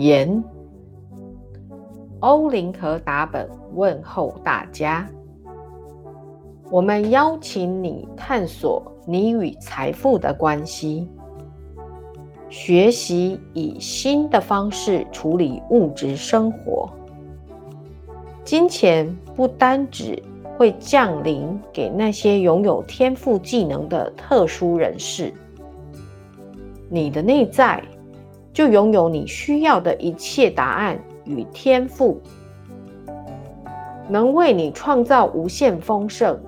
言。欧林和达本问候大家。我们邀请你探索你与财富的关系，学习以新的方式处理物质生活。金钱不单只会降临给那些拥有天赋技能的特殊人士，你的内在就拥有你需要的一切答案与天赋，能为你创造无限丰盛，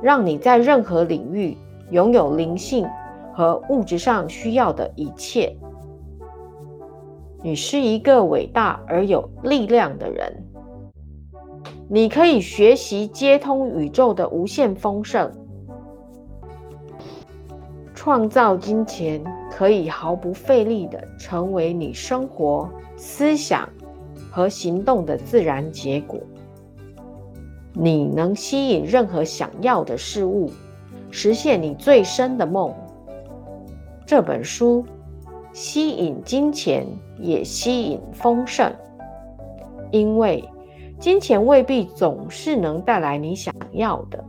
让你在任何领域拥有灵性和物质上需要的一切。你是一个伟大而有力量的人。你可以学习接通宇宙的无限丰盛，创造金钱可以毫不费力的成为你生活、思想和行动的自然结果。你能吸引任何想要的事物，实现你最深的梦。这本书吸引金钱，也吸引丰盛，因为。金钱未必总是能带来你想要的。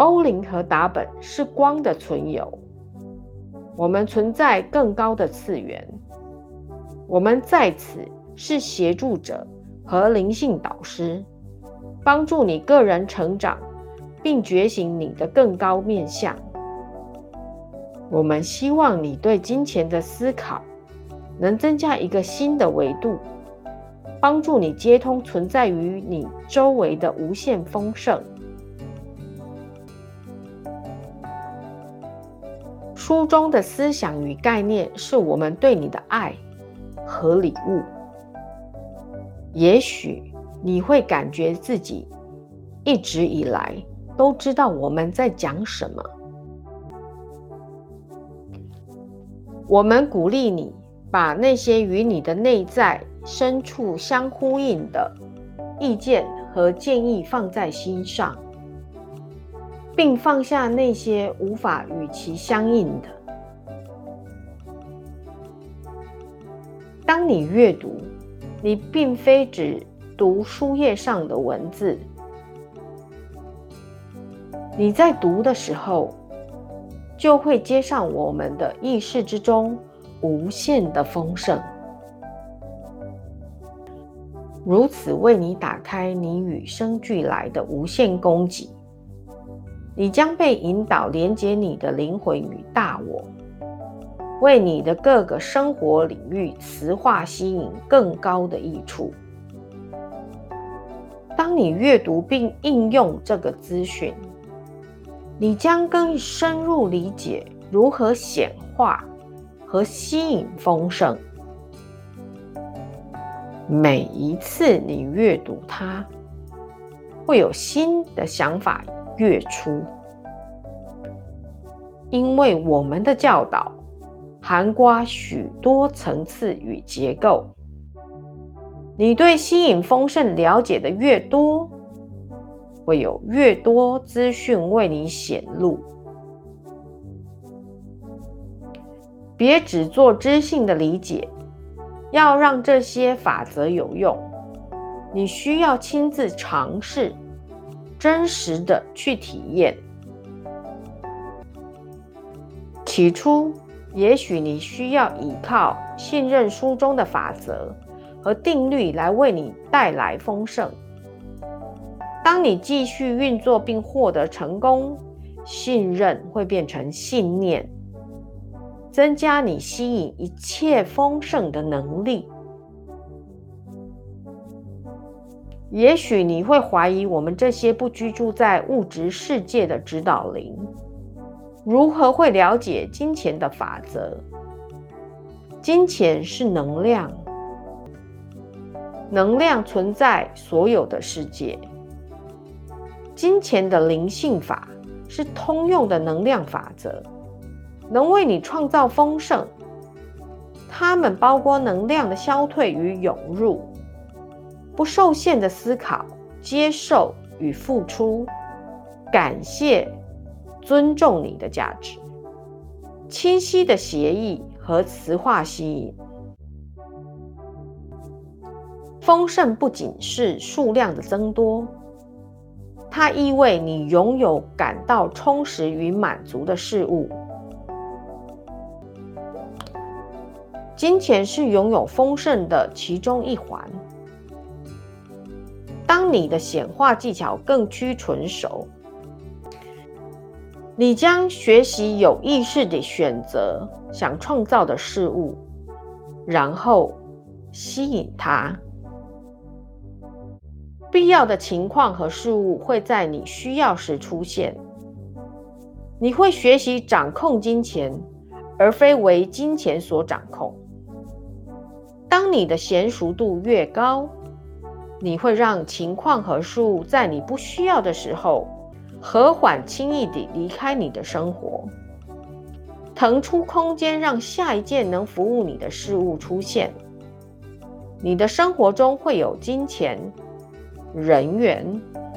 欧林和达本是光的存有，我们存在更高的次元，我们在此是协助者和灵性导师，帮助你个人成长，并觉醒你的更高面相。我们希望你对金钱的思考能增加一个新的维度。帮助你接通存在于你周围的无限丰盛。书中的思想与概念是我们对你的爱和礼物。也许你会感觉自己一直以来都知道我们在讲什么。我们鼓励你把那些与你的内在。深处相呼应的意见和建议放在心上，并放下那些无法与其相应的。当你阅读，你并非只读书页上的文字，你在读的时候，就会接上我们的意识之中无限的丰盛。如此为你打开你与生俱来的无限供给，你将被引导连接你的灵魂与大我，为你的各个生活领域磁化吸引更高的益处。当你阅读并应用这个资讯，你将更深入理解如何显化和吸引丰盛。每一次你阅读它，会有新的想法月初，因为我们的教导涵盖许多层次与结构。你对吸引丰盛了解的越多，会有越多资讯为你显露。别只做知性的理解。要让这些法则有用，你需要亲自尝试，真实的去体验。起初，也许你需要依靠信任书中的法则和定律来为你带来丰盛。当你继续运作并获得成功，信任会变成信念。增加你吸引一切丰盛的能力。也许你会怀疑，我们这些不居住在物质世界的指导灵，如何会了解金钱的法则？金钱是能量，能量存在所有的世界。金钱的灵性法是通用的能量法则。能为你创造丰盛，它们包括能量的消退与涌入，不受限的思考、接受与付出，感谢、尊重你的价值，清晰的协议和和磁化吸引。丰盛不仅是数量的增多，它意味你拥有感到充实与满足的事物。金钱是拥有丰盛的其中一环。当你的显化技巧更趋纯熟，你将学习有意识地选择想创造的事物，然后吸引它。必要的情况和事物会在你需要时出现。你会学习掌控金钱，而非为金钱所掌控。当你的娴熟度越高，你会让情况和事物在你不需要的时候，和缓轻易地离开你的生活，腾出空间让下一件能服务你的事物出现。你的生活中会有金钱、人员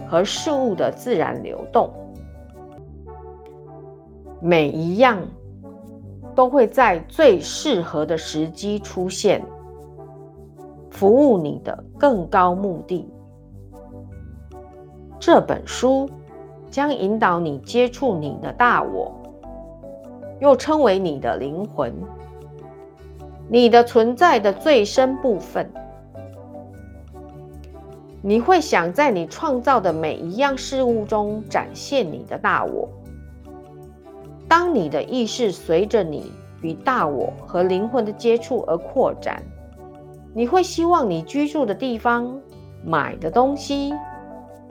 和事物的自然流动，每一样都会在最适合的时机出现。服务你的更高目的。这本书将引导你接触你的大我，又称为你的灵魂，你的存在的最深部分。你会想在你创造的每一样事物中展现你的大我。当你的意识随着你与大我和灵魂的接触而扩展。你会希望你居住的地方、买的东西、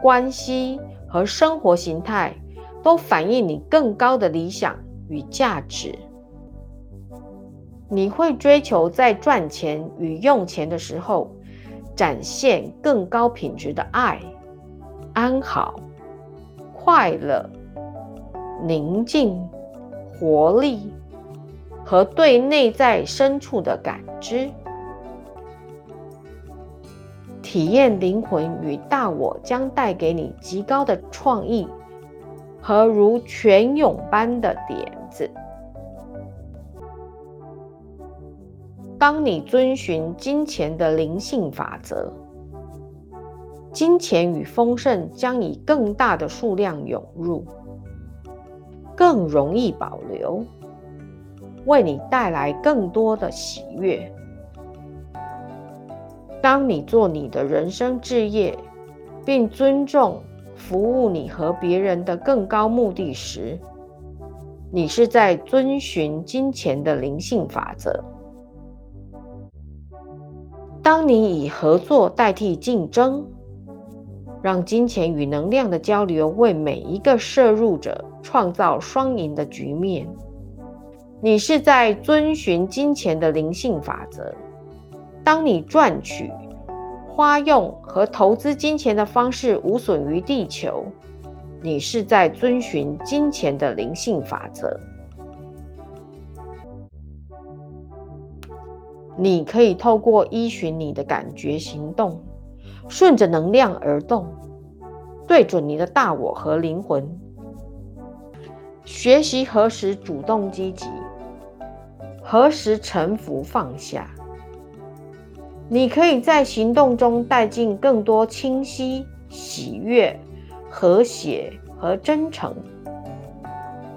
关系和生活形态都反映你更高的理想与价值。你会追求在赚钱与用钱的时候，展现更高品质的爱、安好、快乐、宁静、活力和对内在深处的感知。体验灵魂与大我将带给你极高的创意和如泉涌般的点子。当你遵循金钱的灵性法则，金钱与丰盛将以更大的数量涌入，更容易保留，为你带来更多的喜悦。当你做你的人生置业，并尊重服务你和别人的更高目的时，你是在遵循金钱的灵性法则。当你以合作代替竞争，让金钱与能量的交流为每一个摄入者创造双赢的局面，你是在遵循金钱的灵性法则。当你赚取、花用和投资金钱的方式无损于地球，你是在遵循金钱的灵性法则。你可以透过依循你的感觉行动，顺着能量而动，对准你的大我和灵魂，学习何时主动积极，何时臣服放下。你可以在行动中带进更多清晰、喜悦、和谐和真诚，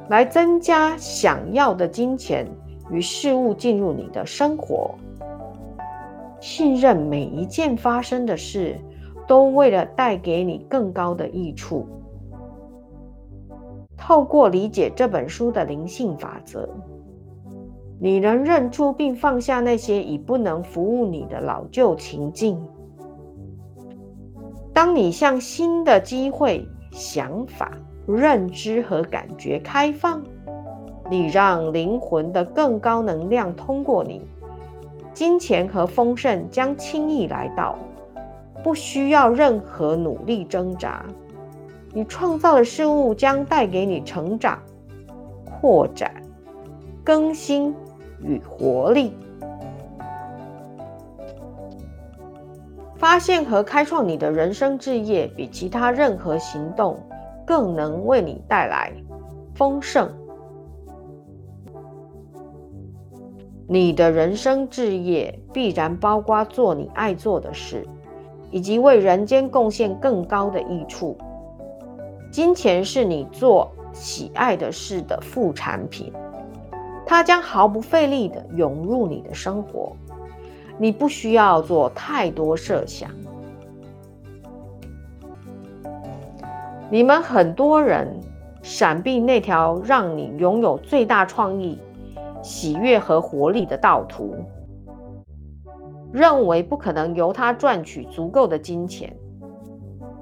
来增加想要的金钱与事物进入你的生活。信任每一件发生的事，都为了带给你更高的益处。透过理解这本书的灵性法则。你能认出并放下那些已不能服务你的老旧情境。当你向新的机会、想法、认知和感觉开放，你让灵魂的更高能量通过你，金钱和丰盛将轻易来到，不需要任何努力挣扎。你创造的事物将带给你成长、扩展、更新。与活力，发现和开创你的人生置业，比其他任何行动更能为你带来丰盛。你的人生志业必然包括做你爱做的事，以及为人间贡献更高的益处。金钱是你做喜爱的事的副产品，它将毫不费力地涌入你的生活。你不需要做太多设想。你们很多人闪避那条让你拥有最大创意。喜悦和活力的道途，认为不可能由他赚取足够的金钱。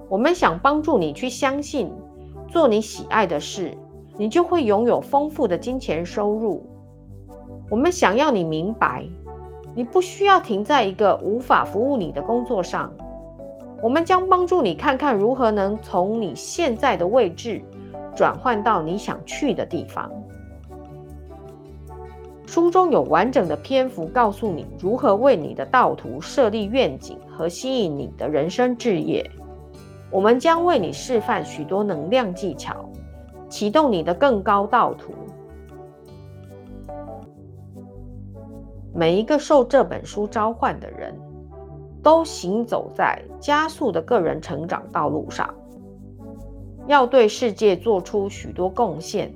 我们想帮助你去相信，做你喜爱的事，你就会拥有丰富的金钱收入。我们想要你明白，你不需要停在一个无法服务你的工作上。我们将帮助你看看如何能从你现在的位置转换到你想去的地方。书中有完整的篇幅告诉你如何为你的道途设立愿景和吸引你的人生置业。我们将为你示范许多能量技巧，启动你的更高道途。每一个受这本书召唤的人，都行走在加速的个人成长道路上，要对世界做出许多贡献，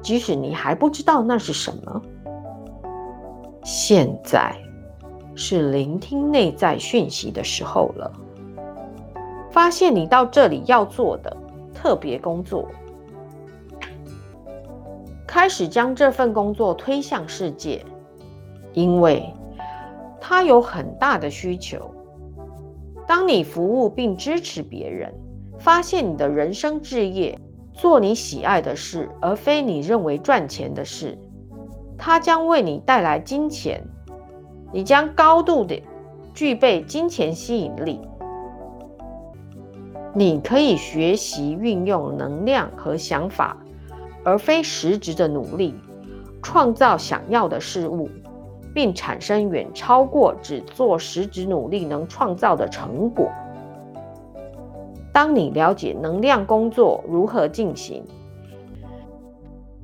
即使你还不知道那是什么。现在是聆听内在讯息的时候了。发现你到这里要做的特别工作，开始将这份工作推向世界，因为他有很大的需求。当你服务并支持别人，发现你的人生置业，做你喜爱的事，而非你认为赚钱的事。它将为你带来金钱，你将高度的具备金钱吸引力。你可以学习运用能量和想法，而非实质的努力，创造想要的事物，并产生远超过只做实质努力能创造的成果。当你了解能量工作如何进行，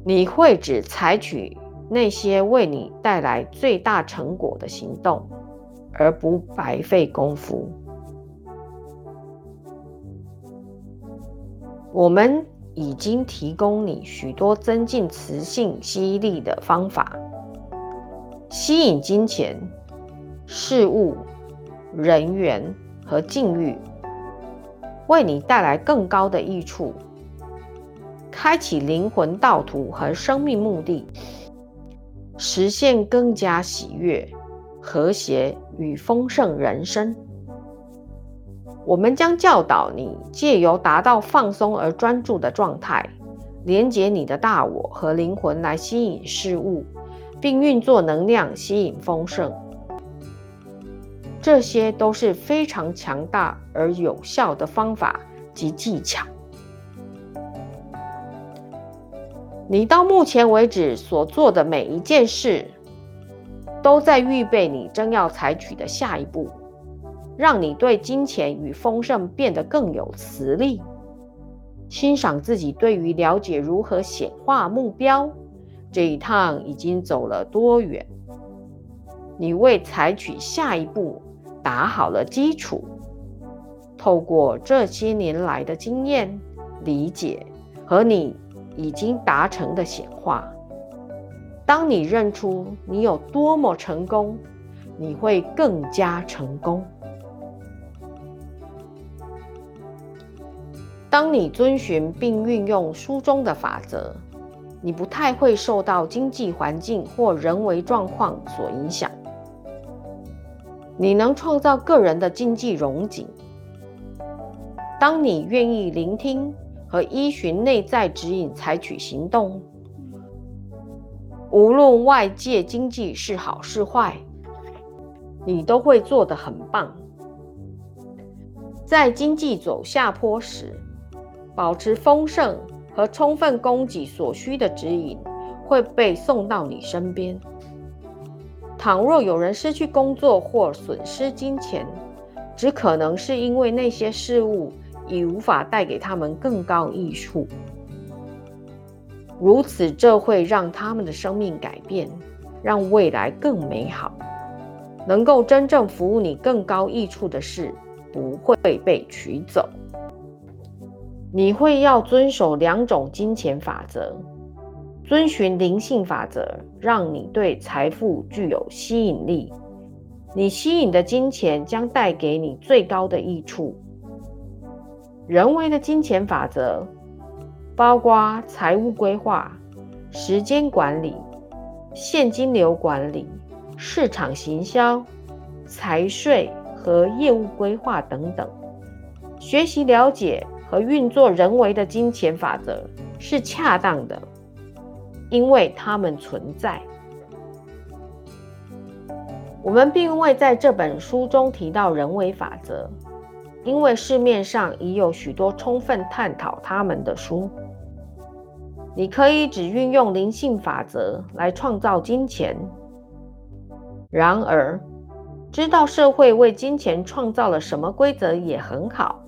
你会只采取。那些为你带来最大成果的行动，而不白费功夫。我们已经提供你许多增进磁性吸力的方法，吸引金钱、事物、人员和境遇，为你带来更高的益处，开启灵魂道途和生命目的。实现更加喜悦、和谐与丰盛人生。我们将教导你借由达到放松而专注的状态，连接你的大我和灵魂来吸引事物，并运作能量吸引丰盛。这些都是非常强大而有效的方法及技巧。你到目前为止所做的每一件事，都在预备你正要采取的下一步，让你对金钱与丰盛变得更有磁力。欣赏自己对于了解如何显化目标这一趟已经走了多远？你为采取下一步打好了基础。透过这些年来的经验、理解和你。已经达成的显化。当你认出你有多么成功，你会更加成功。当你遵循并运用书中的法则，你不太会受到经济环境或人为状况所影响。你能创造个人的经济荣景。当你愿意聆听。和依循内在指引采取行动，无论外界经济是好是坏，你都会做得很棒。在经济走下坡时，保持丰盛和充分供给所需的指引会被送到你身边。倘若有人失去工作或损失金钱，只可能是因为那些事物。已无法带给他们更高益处，如此这会让他们的生命改变，让未来更美好。能够真正服务你更高益处的事，不会被取走。你会要遵守两种金钱法则，遵循灵性法则，让你对财富具有吸引力。你吸引的金钱将带给你最高的益处。人为的金钱法则包括财务规划、时间管理、现金流管理。市场行销、财税和业务规划等等，学习了解和运作人为的金钱法则是恰当的，因为它们存在。我们并未在这本书中提到人为法则，因为市面上已有许多充分探讨它们的书。你可以只运用灵性法则来创造金钱。然而，知道社会为金钱创造了什么规则也很好，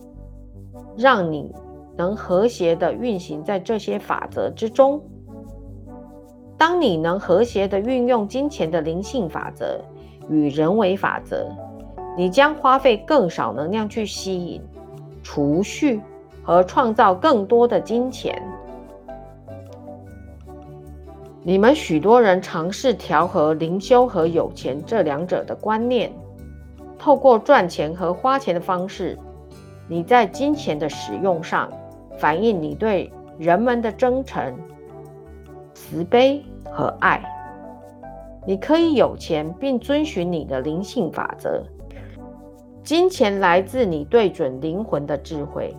让你能和谐的运行在这些法则之中。当你能和谐的运用金钱的灵性法则与人为法则，你将花费更少能量去吸引、储蓄和创造更多的金钱。你们许多人尝试调和灵修和有钱这两者的观念，透过赚钱和花钱的方式，你在金钱的使用上反映你对人们的真诚、慈悲和爱。你可以有钱并遵循你的灵性法则。金钱来自你对准灵魂的智慧，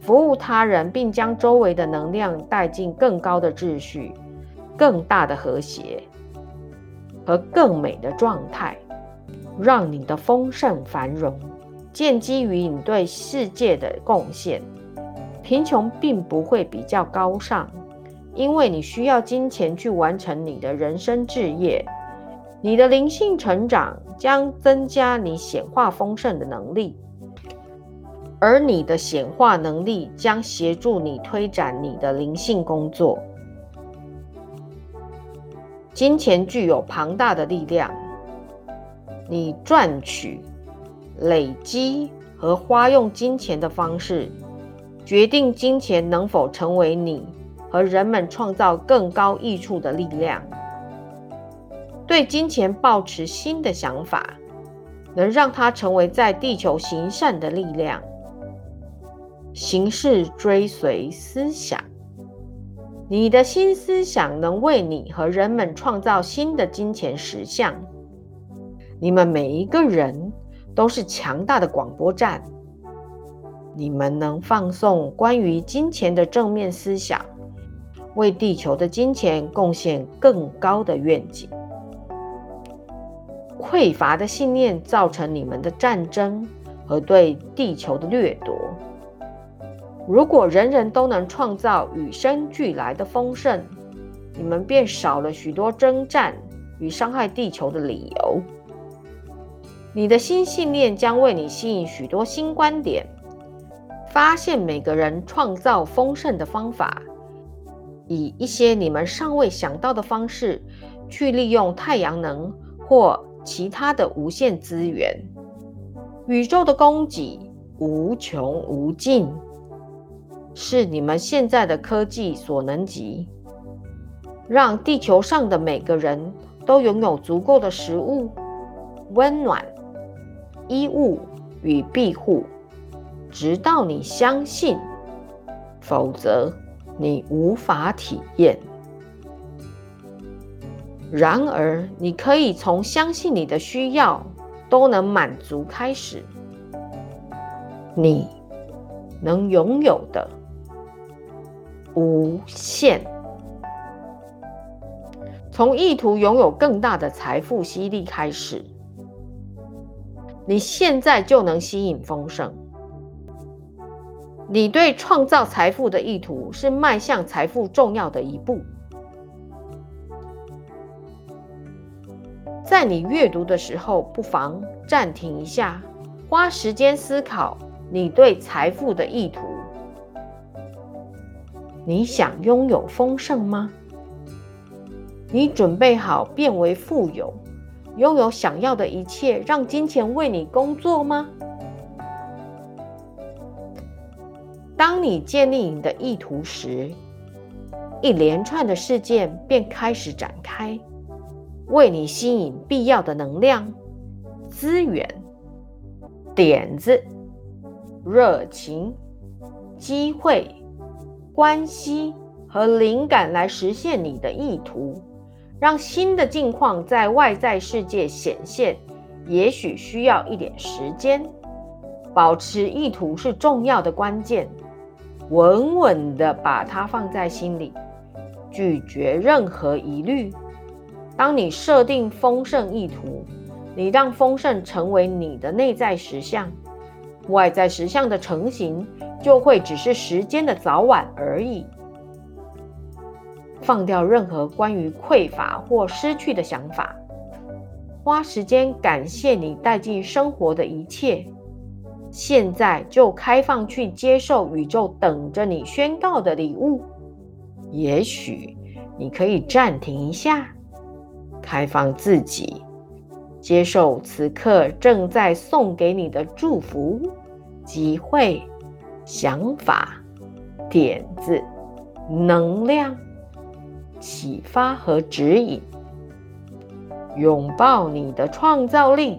服务他人，并将周围的能量带进更高的秩序。更大的和谐和更美的状态，让你的丰盛繁荣建基于你对世界的贡献。贫穷并不会比较高尚，因为你需要金钱去完成你的人生志业。你的灵性成长将增加你显化丰盛的能力，而你的显化能力将协助你推展你的灵性工作。金钱具有庞大的力量，你赚取、累积和花用金钱的方式，决定金钱能否成为你和人们创造更高益处的力量。对金钱抱持新的想法，能让它成为在地球行善的力量。行事追随思想。你的新思想能为你和人们创造新的金钱实相。你们每一个人都是强大的广播站。你们能放送关于金钱的正面思想，为地球的金钱贡献更高的愿景。匮乏的信念造成你们的战争和对地球的掠夺。如果人人都能创造与生俱来的丰盛，你们便少了许多征战与伤害地球的理由。你的新信念将为你吸引许多新观点，发现每个人创造丰盛的方法，以一些你们尚未想到的方式去利用太阳能或其他的无限资源。宇宙的供给无穷无尽。是你们现在的科技所能及，让地球上的每个人都拥有足够的食物、温暖、衣物与庇护，直到你相信，否则你无法体验。然而，你可以从相信你的需要都能满足开始，你能拥有的。无限，从意图拥有更大的财富吸力开始，你现在就能吸引丰盛。你对创造财富的意图是迈向财富重要的一步。在你阅读的时候，不妨暂停一下，花时间思考你对财富的意图。你想拥有丰盛吗？你准备好变为富有，拥有想要的一切，让金钱为你工作吗？当你建立你的意图时，一连串的事件便开始展开，为你吸引必要的能量、资源、点子、热情、机会、关系和灵感来实现你的意图。让新的境况在外在世界显现，也许需要一点时间。保持意图是重要的关键，稳稳地把它放在心里，拒绝任何疑虑。当你设定丰盛意图，你让丰盛成为你的内在实相，外在实相的成型就会只是时间的早晚而已。放掉任何关于匮乏或失去的想法，花时间感谢你带进生活的一切。现在就开放去接受宇宙等着你宣告的礼物。也许你可以暂停一下，开放自己，接受此刻正在送给你的祝福、机会、想法、点子、能量。启发和指引，拥抱你的创造力，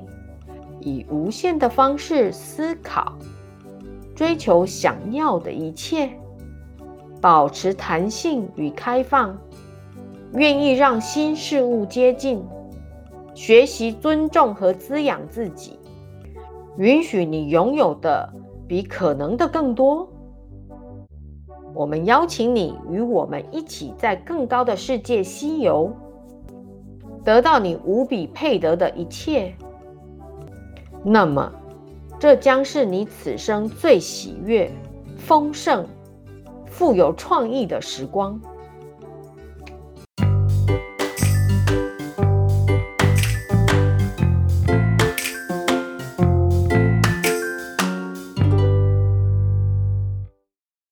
以无限的方式思考，追求想要的一切，保持弹性与开放，愿意让新事物接近，学习尊重和滋养自己，允许你拥有的比可能的更多。我们邀请你与我们一起在更高的世界西游，得到你无比配得的一切。那么，这将是你此生最喜悦、丰盛、富有创意的时光。